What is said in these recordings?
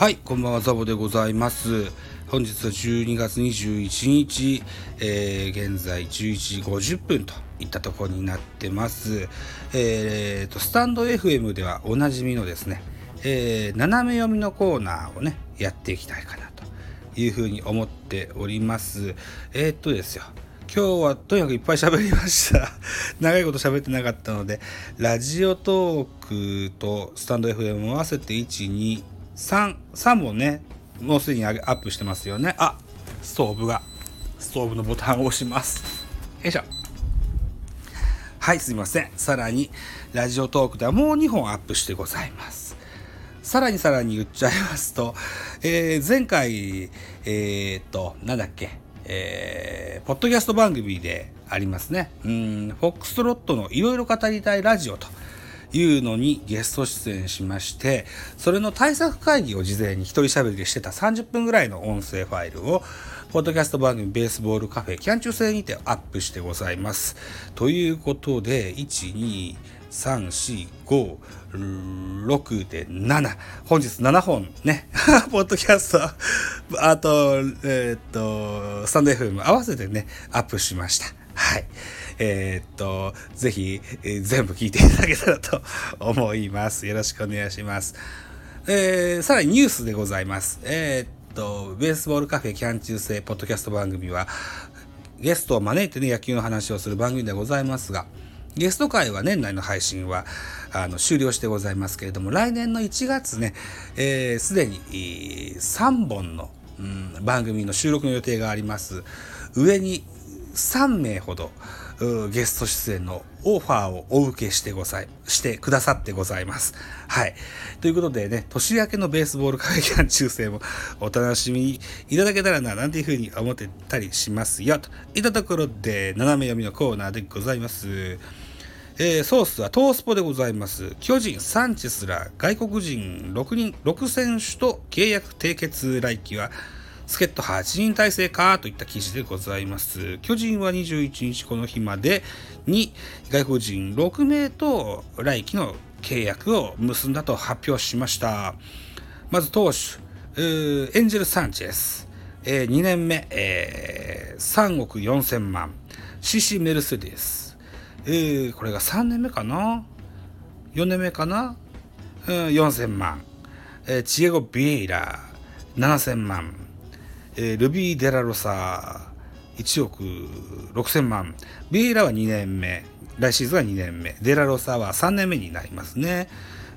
はい、こんばんは、ザボでございます。本日は12月21日、えー現在11時50分といったところになってます。えーと、スタンド FM ではおなじみのですね、えー斜め読みのコーナーをね、やっていきたいかなというふうに思っております。えーっとですよ。今日はとにかくいっぱい喋りました。長いこと喋ってなかったので、ラジオトークとスタンド FM を合わせて1、2、3、3本ね、もうすでにアップしてますよね。あ、ストーブが、ストーブのボタンを押します。よいしょ。はい、すいません。さらに、ラジオトークではもう2本アップしてございます。さらにさらに言っちゃいますと、えー前回、えーっと、なんだっけ、えーポッドキャスト番組でありますね。うん、フォックストロットのいろいろ語りたいラジオというのにゲスト出演しまして、それの対策会議を事前に一人喋りしてた30分ぐらいの音声ファイルを、ポッドキャスト番組ベースボールカフェキャン中制にてアップしてございます。ということで、1、2、3、4、5、6で7。本日7本ね、ポッドキャスト、あと、えーっと、スタンド FM 合わせてね、アップしました。はい。えーっと、ぜひ、えー全部聞いていただけたらと思います。よろしくお願いします。えーさらにニュースでございます。えーっと、ベースボールカフェキャン中制ポッドキャスト番組は、ゲストを招いてね、野球の話をする番組でございますが、ゲスト会は年内の配信はあの終了してございますけれども、来年の1月ね、えーすでに3本の、うん番組の収録の予定があります。上に3名ほどゲスト出演のオファーをお受けしてござい、してくださってございます。はい。ということでね、年明けのベースボール会キャン中世もお楽しみいただけたらな、なんていうふうに思ってたりしますよ。といったところで、斜め読みのコーナーでございます。えーソースはトースポでございます。巨人、サンチェスら外国人6人、6選手と契約締結来期は、助っ人8人体制かといった記事でございます。巨人は21日この日までに外国人6名と来期の契約を結んだと発表しました。まず投手、エンジェル・サンチェス、え2年目、えー3億4000万、シシ・メルセデス、えーこれが3年目かな ?4 年目かな、うん、?4000 万、えーチエゴ・ビエイラ、7000万、えールビー・デラロサ、1億6000万、ビエラは2年目、来シーズンは2年目、デラロサは3年目になりますね。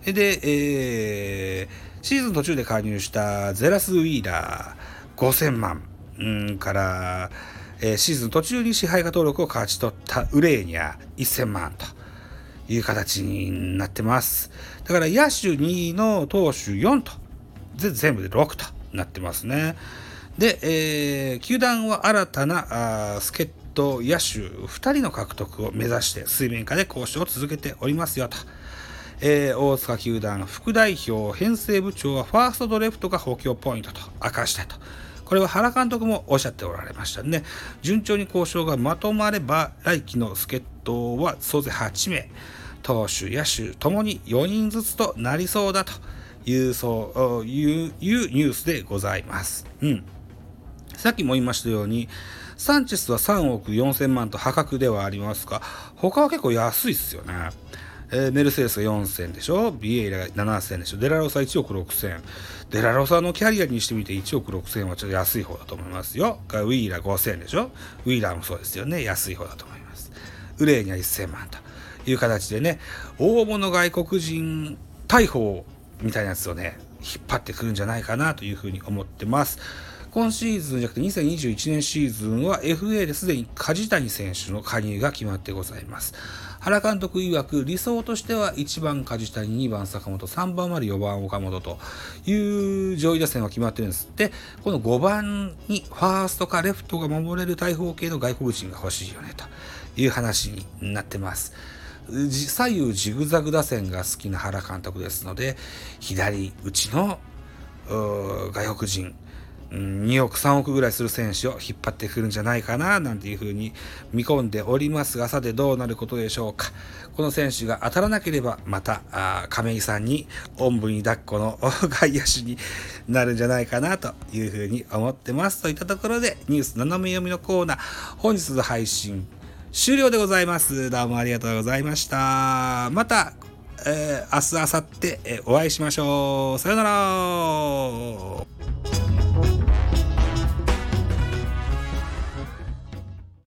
で、えーシーズン途中で加入したゼラス・ウィーラー5000万、うんから、えーシーズン途中に支配下登録を勝ち取ったウレーニャ1000万という形になってます。だから野手2の投手4と、全部で6となってますね。で、えー球団は新たな助っ人野手2人の獲得を目指して水面下で交渉を続けておりますよと。えー大塚球団副代表編成部長はファーストとレフトが補強ポイントと明かしたと。これは原監督もおっしゃっておられましたね。順調に交渉がまとまれば来季の助っ人は総勢8名。投手、野手ともに4人ずつとなりそうだというそういうニュースでございます。うん。さっきも言いましたように、サンチェスは3億4000万と破格ではありますが、他は結構安いっすよね。えーメルセデスが4000でしょ？ビエイラが7000でしょ？デラロサ1億6000。デラロサのキャリアにしてみて1億6000はちょっと安い方だと思いますよ。ウィーラー5000でしょ？ウィーラーもそうですよね。安い方だと思います。ウレーニャ1000万という形でね、大物外国人逮捕みたいなやつをね、引っ張ってくるんじゃないかなというふうに思ってます。今シーズンじゃなくて2021年シーズンは FA ですでに梶谷選手の加入が決まってございます。原監督曰く理想としては1番梶谷、2番坂本、3番まで4番岡本という上位打線は決まってるんですって、この5番にファーストかレフトが守れる大砲系の外国人が欲しいよねという話になってます。左右ジグザグ打線が好きな原監督ですので、左打ちの外国人、2億3億ぐらいする選手を引っ張ってくるんじゃないかななんていうふうに見込んでおりますがさてどうなることでしょうか。この選手が当たらなければまた亀井さんにおんぶに抱っこの外野手になるんじゃないかなというふうに思ってます。といったところでニュース斜め読みのコーナー本日の配信終了でございますどうもありがとうございました。また、えー、明日明後日、えー、お会いしましょう。さよなら。